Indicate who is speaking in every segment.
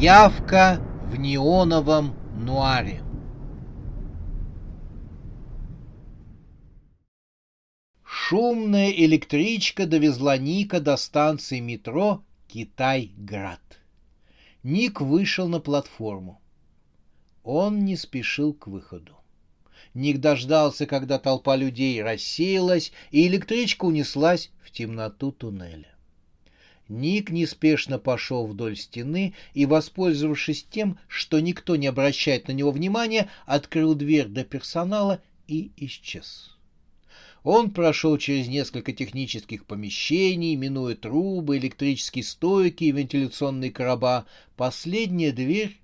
Speaker 1: Явка в неоновом нуаре. Шумная электричка довезла Ника до станции метро Китай-Град. Ник вышел на платформу. Он не спешил к выходу. Ник дождался, когда толпа людей рассеялась, и электричка унеслась в темноту туннеля. Ник неспешно пошел вдоль стены и, воспользовавшись тем, что никто не обращает на него внимания, открыл дверь до персонала и исчез. Он прошел через несколько технических помещений, минуя трубы, электрические стойки и вентиляционные короба. Последняя дверь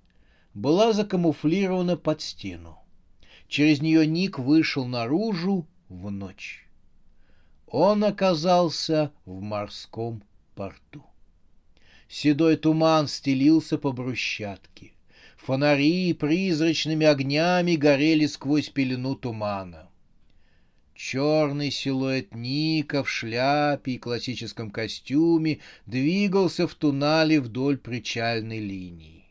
Speaker 1: была закамуфлирована под стену. Через нее Ник вышел наружу в ночь. Он оказался в морском порту. Седой туман стелился по брусчатке. Фонари призрачными огнями горели сквозь пелену тумана. Черный силуэт Ника в шляпе и классическом костюме двигался в тунале вдоль причальной линии.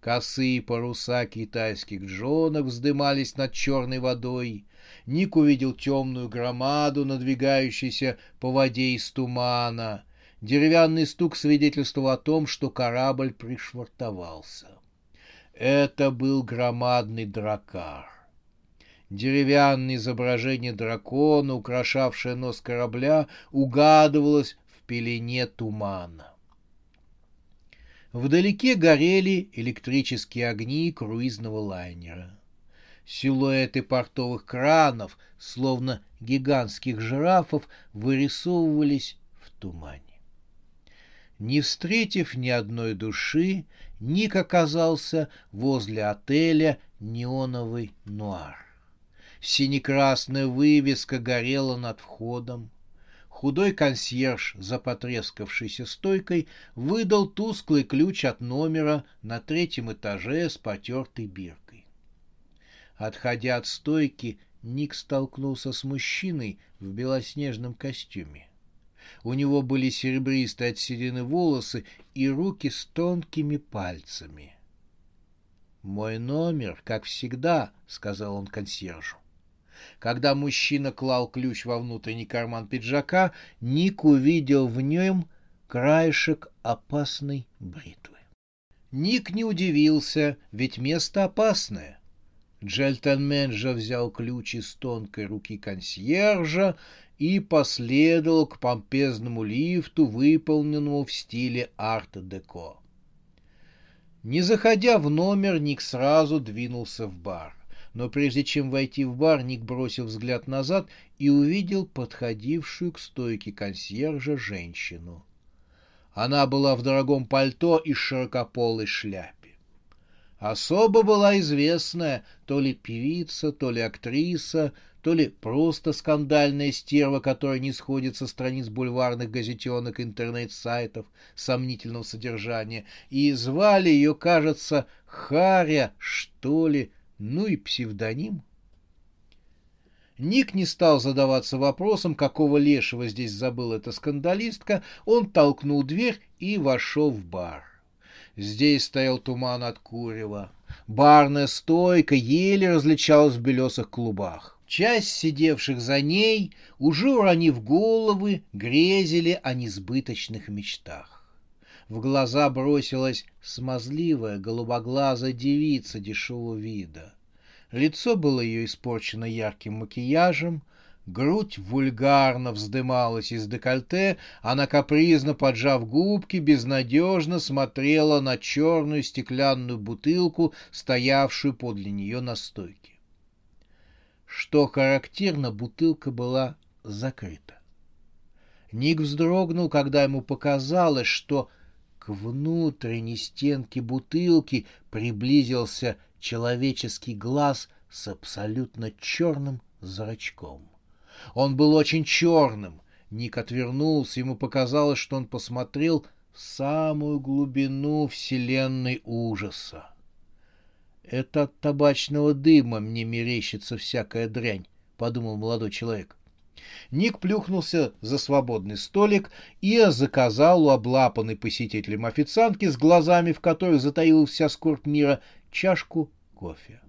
Speaker 1: Косые паруса китайских джонов вздымались над черной водой. Ник увидел темную громаду, надвигающуюся по воде из тумана. Деревянный стук свидетельствовал о том, что корабль пришвартовался. Это был громадный дракар. Деревянное изображение дракона, украшавшее нос корабля, угадывалось в пелене тумана. Вдалеке горели электрические огни круизного лайнера. Силуэты портовых кранов, словно гигантских жирафов, вырисовывались в тумане. Не встретив ни одной души, Ник оказался возле отеля «Неоновый нуар». Синекрасная вывеска горела над входом. Худой консьерж за потрескавшейся стойкой выдал тусклый ключ от номера на третьем этаже с потертой биркой. Отходя от стойки, Ник столкнулся с мужчиной в белоснежном костюме. У него были серебристые от седины волосы и руки с тонкими пальцами. «Мой номер, как всегда», — сказал он консьержу. Когда мужчина клал ключ во внутренний карман пиджака, Ник увидел в нем краешек опасной бритвы. Ник не удивился, ведь место опасное. Джельтонмен же взял ключ из тонкой руки консьержа и последовал к помпезному лифту, выполненному в стиле арт-деко. Не заходя в номер, Ник сразу двинулся в бар но прежде чем войти в бар, Ник бросил взгляд назад и увидел подходившую к стойке консьержа женщину. Она была в дорогом пальто и широкополой шляпе. Особо была известная то ли певица, то ли актриса, то ли просто скандальная стерва, которая не сходит со страниц бульварных газетенок интернет-сайтов сомнительного содержания, и звали ее, кажется, Харя, что ли, ну и псевдоним. Ник не стал задаваться вопросом, какого лешего здесь забыл эта скандалистка. Он толкнул дверь и вошел в бар. Здесь стоял туман от курева. Барная стойка еле различалась в белесых клубах. Часть сидевших за ней, уже уронив головы, грезили о несбыточных мечтах. В глаза бросилась смазливая, голубоглазая девица дешевого вида. Лицо было ее испорчено ярким макияжем, грудь вульгарно вздымалась из декольте, она капризно поджав губки, безнадежно смотрела на черную стеклянную бутылку, стоявшую подле нее на стойке. Что характерно, бутылка была закрыта. Ник вздрогнул, когда ему показалось, что к внутренней стенке бутылки приблизился человеческий глаз с абсолютно черным зрачком. Он был очень черным. Ник отвернулся, ему показалось, что он посмотрел в самую глубину вселенной ужаса. «Это от табачного дыма мне мерещится всякая дрянь», — подумал молодой человек. Ник плюхнулся за свободный столик и заказал у облапанной посетителем официантки с глазами, в которых затаилась вся скорбь мира, чашку кофе.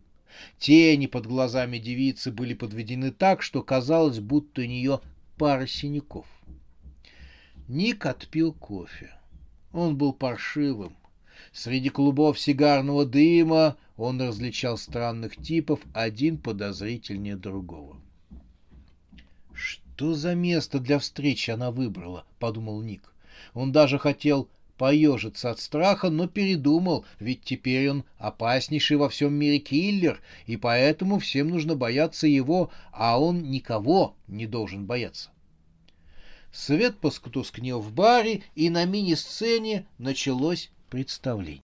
Speaker 1: Тени под глазами девицы были подведены так, что казалось, будто у нее пара синяков. Ник отпил кофе. Он был паршивым. Среди клубов сигарного дыма он различал странных типов, один подозрительнее другого. «Что за место для встречи она выбрала?» — подумал Ник. Он даже хотел поежиться от страха, но передумал, ведь теперь он опаснейший во всем мире киллер, и поэтому всем нужно бояться его, а он никого не должен бояться. Свет потускнел в баре, и на мини-сцене началось представление.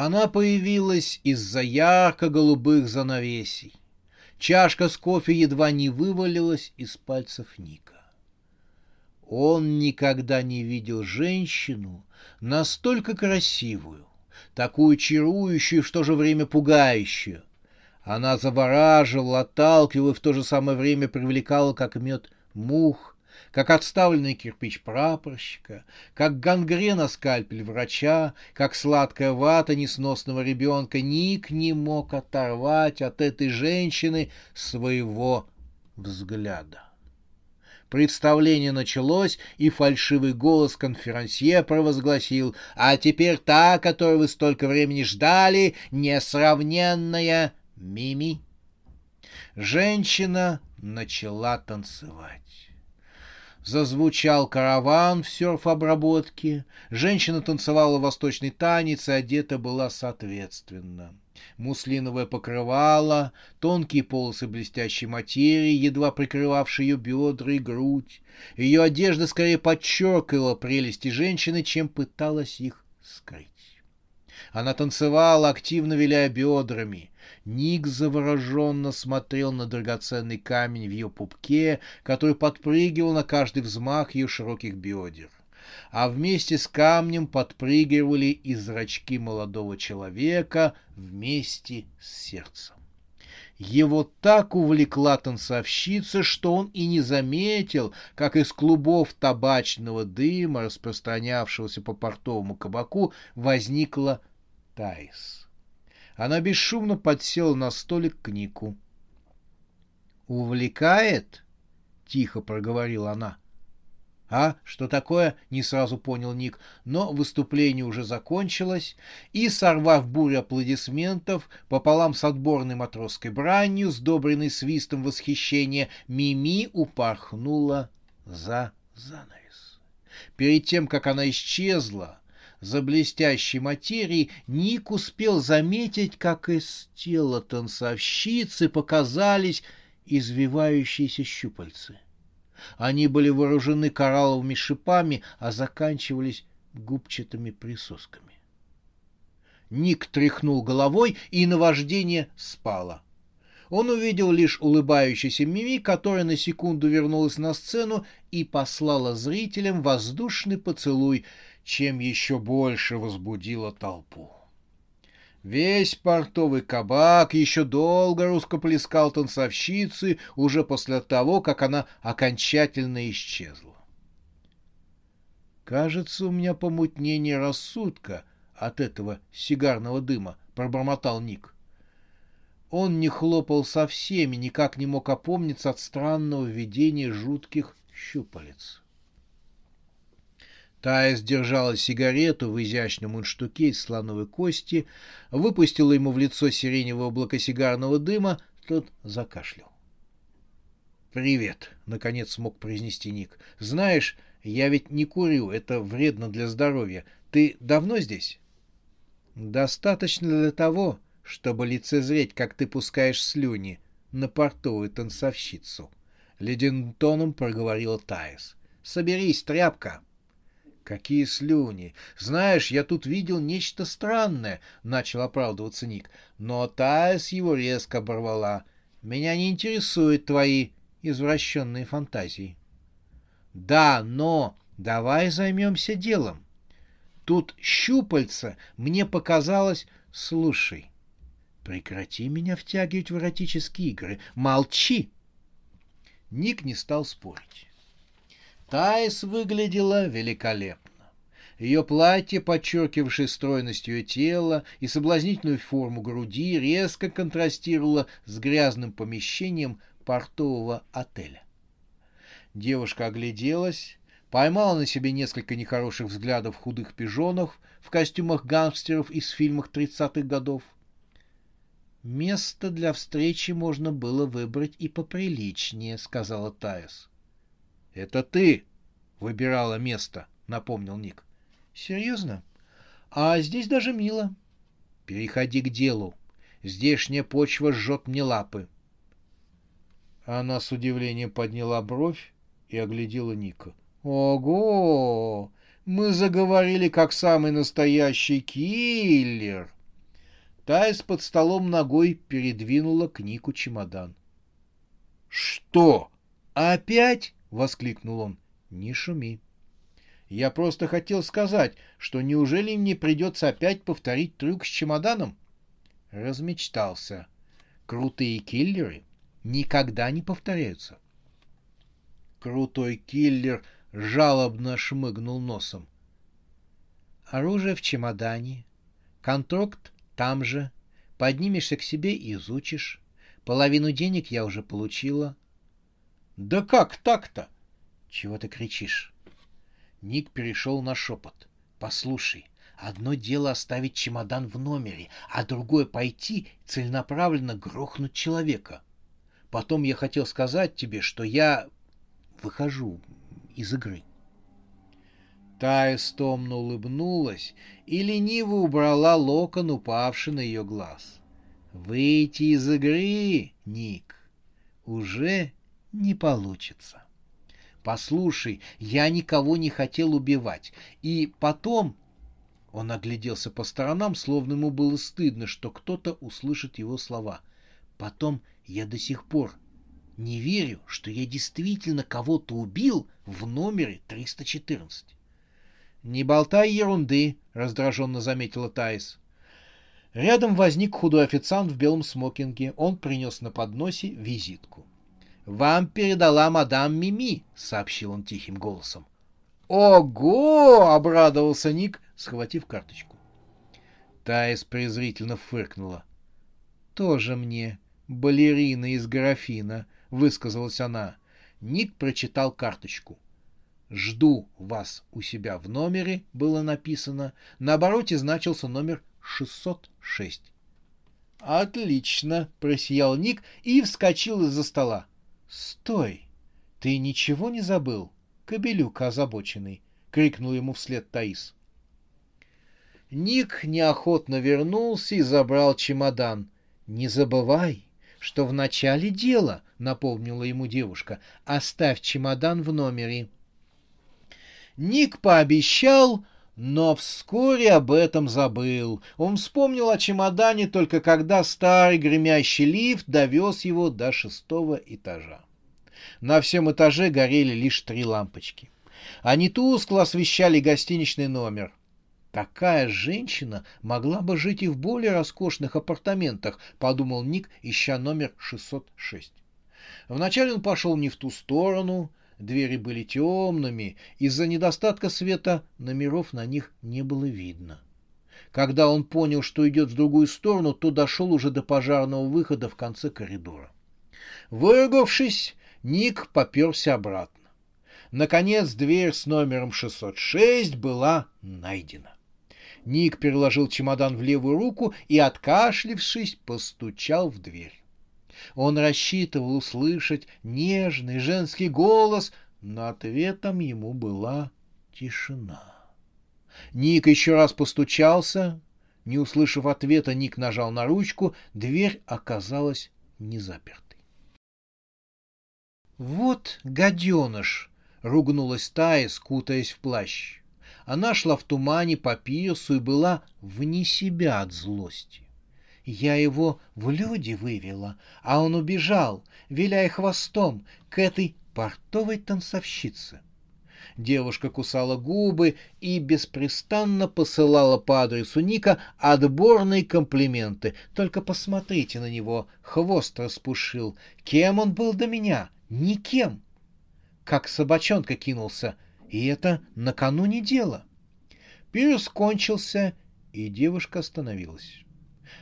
Speaker 1: Она появилась из-за ярко-голубых занавесей. Чашка с кофе едва не вывалилась из пальцев Ника. Он никогда не видел женщину настолько красивую, такую чарующую в то же время пугающую. Она завораживала, отталкивала и в то же самое время привлекала, как мед, мух, как отставленный кирпич прапорщика, как гангрена скальпель врача, как сладкая вата несносного ребенка, Ник не мог оторвать от этой женщины своего взгляда. Представление началось, и фальшивый голос конферансье провозгласил «А теперь та, которую вы столько времени ждали, несравненная Мими». Женщина начала танцевать. Зазвучал караван в серф-обработке. Женщина танцевала восточный танец и одета была соответственно. Муслиновое покрывало, тонкие полосы блестящей материи, едва прикрывавшие ее бедра и грудь. Ее одежда скорее подчеркивала прелести женщины, чем пыталась их скрыть. Она танцевала, активно виляя бедрами. Ник завороженно смотрел на драгоценный камень в ее пупке, который подпрыгивал на каждый взмах ее широких бедер. А вместе с камнем подпрыгивали и зрачки молодого человека вместе с сердцем. Его так увлекла танцовщица, что он и не заметил, как из клубов табачного дыма, распространявшегося по портовому кабаку, возникла Тайс. Она бесшумно подсела на столик к Нику. «Увлекает?» — тихо проговорила она. «А, что такое?» — не сразу понял Ник, но выступление уже закончилось, и, сорвав бурю аплодисментов, пополам с отборной матросской бранью, сдобренной свистом восхищения, Мими упорхнула за занавес. Перед тем, как она исчезла, за блестящей материей, Ник успел заметить, как из тела танцовщицы показались извивающиеся щупальцы. Они были вооружены коралловыми шипами, а заканчивались губчатыми присосками. Ник тряхнул головой, и наваждение спало. Он увидел лишь улыбающийся Мими, которая на секунду вернулась на сцену и послала зрителям воздушный поцелуй, чем еще больше возбудила толпу. Весь портовый кабак еще долго русскоплескал танцовщицы уже после того, как она окончательно исчезла. «Кажется, у меня помутнение рассудка от этого сигарного дыма», — пробормотал Ник. Он не хлопал со всеми, никак не мог опомниться от странного видения жутких щупалец. Тая сдержала сигарету в изящном мундштуке из слоновой кости, выпустила ему в лицо сиреневое облако сигарного дыма, тот закашлял. «Привет», — наконец смог произнести Ник. «Знаешь, я ведь не курю, это вредно для здоровья. Ты давно здесь?» «Достаточно для того, чтобы лицезреть, как ты пускаешь слюни на портовую танцовщицу», — ледяным тоном проговорила Таис. Соберись, тряпка. Какие слюни! Знаешь, я тут видел нечто странное, начал оправдываться Ник. Но Таис его резко оборвала. Меня не интересуют твои извращенные фантазии. Да, но давай займемся делом. Тут щупальца, мне показалось... Слушай, прекрати меня втягивать в эротические игры. Молчи! Ник не стал спорить. Таис выглядела великолепно. Ее платье, подчеркивавшее стройность ее тела и соблазнительную форму груди, резко контрастировало с грязным помещением портового отеля. Девушка огляделась, поймала на себе несколько нехороших взглядов худых пижонов в костюмах гангстеров из фильмов 30-х годов. «Место для встречи можно было выбрать и поприличнее», — сказала Таис. «Это ты выбирала место», — напомнил Ник. «Серьезно? А здесь даже мило». «Переходи к делу. Здешняя почва жжет мне лапы». Она с удивлением подняла бровь и оглядела Ника. «Ого! Мы заговорили, как самый настоящий киллер!» Тайс под столом ногой передвинула к Нику чемодан. «Что? Опять?» — воскликнул он. «Не шуми. Я просто хотел сказать, что неужели мне придется опять повторить трюк с чемоданом?» Размечтался. Крутые киллеры никогда не повторяются. Крутой киллер жалобно шмыгнул носом. Оружие в чемодане, контракт там же, поднимешься к себе и изучишь. Половину денег я уже получила — «Да как так-то?» «Чего ты кричишь?» Ник перешел на шепот. «Послушай, одно дело оставить чемодан в номере, а другое пойти целенаправленно грохнуть человека. Потом я хотел сказать тебе, что я выхожу из игры». Тая стомно улыбнулась и лениво убрала локон, упавший на ее глаз. «Выйти из игры, Ник, уже не получится. Послушай, я никого не хотел убивать. И потом... Он огляделся по сторонам, словно ему было стыдно, что кто-то услышит его слова. Потом я до сих пор не верю, что я действительно кого-то убил в номере 314. «Не болтай ерунды», — раздраженно заметила Таис. Рядом возник худой официант в белом смокинге. Он принес на подносе визитку. «Вам передала мадам Мими», — сообщил он тихим голосом. «Ого!» — обрадовался Ник, схватив карточку. Таис презрительно фыркнула. «Тоже мне балерина из графина», — высказалась она. Ник прочитал карточку. «Жду вас у себя в номере», — было написано. На обороте значился номер 606. «Отлично!» — просиял Ник и вскочил из-за стола. «Стой! Ты ничего не забыл, кобелюк озабоченный!» — крикнул ему вслед Таис. Ник неохотно вернулся и забрал чемодан. «Не забывай, что в начале дела», — напомнила ему девушка, — «оставь чемодан в номере». Ник пообещал, но вскоре об этом забыл. Он вспомнил о чемодане только когда старый гремящий лифт довез его до шестого этажа. На всем этаже горели лишь три лампочки. Они тускло освещали гостиничный номер. Такая женщина могла бы жить и в более роскошных апартаментах, подумал Ник, ища номер 606. Вначале он пошел не в ту сторону, Двери были темными, из-за недостатка света номеров на них не было видно. Когда он понял, что идет в другую сторону, то дошел уже до пожарного выхода в конце коридора. Выругавшись, Ник поперся обратно. Наконец, дверь с номером 606 была найдена. Ник переложил чемодан в левую руку и, откашлившись, постучал в дверь. Он рассчитывал услышать нежный женский голос, но ответом ему была тишина. Ник еще раз постучался. Не услышав ответа, Ник нажал на ручку. Дверь оказалась не запертой. «Вот гаденыш!» — ругнулась Тая, скутаясь в плащ. Она шла в тумане по пирсу и была вне себя от злости. Я его в люди вывела, а он убежал, виляя хвостом, к этой портовой танцовщице. Девушка кусала губы и беспрестанно посылала по адресу Ника отборные комплименты. Только посмотрите на него, хвост распушил. Кем он был до меня? Никем. Как собачонка кинулся. И это накануне дела. Пирс кончился, и девушка остановилась.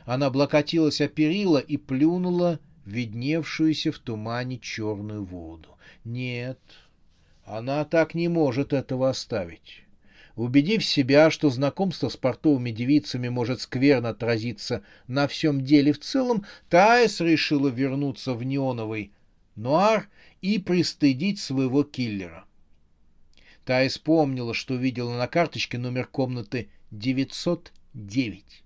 Speaker 1: Она облокотилась о перила и плюнула видневшуюся в тумане черную воду. Нет, она так не может этого оставить. Убедив себя, что знакомство с портовыми девицами может скверно отразиться на всем деле в целом, Таис решила вернуться в неоновый нуар и пристыдить своего киллера. Таис помнила, что видела на карточке номер комнаты 909.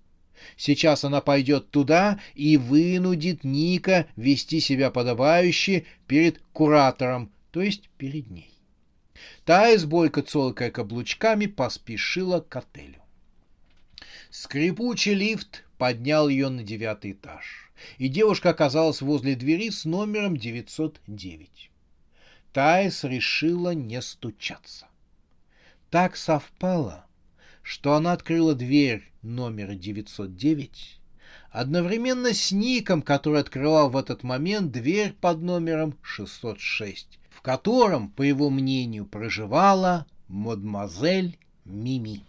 Speaker 1: Сейчас она пойдет туда и вынудит Ника вести себя подобающе перед куратором, то есть перед ней. Таис, бойко цолкая каблучками, поспешила к отелю. Скрипучий лифт поднял ее на девятый этаж, и девушка оказалась возле двери с номером 909. Таис решила не стучаться. Так совпало, что она открыла дверь номера 909 одновременно с Ником, который открывал в этот момент дверь под номером 606, в котором, по его мнению, проживала мадемуазель Мими.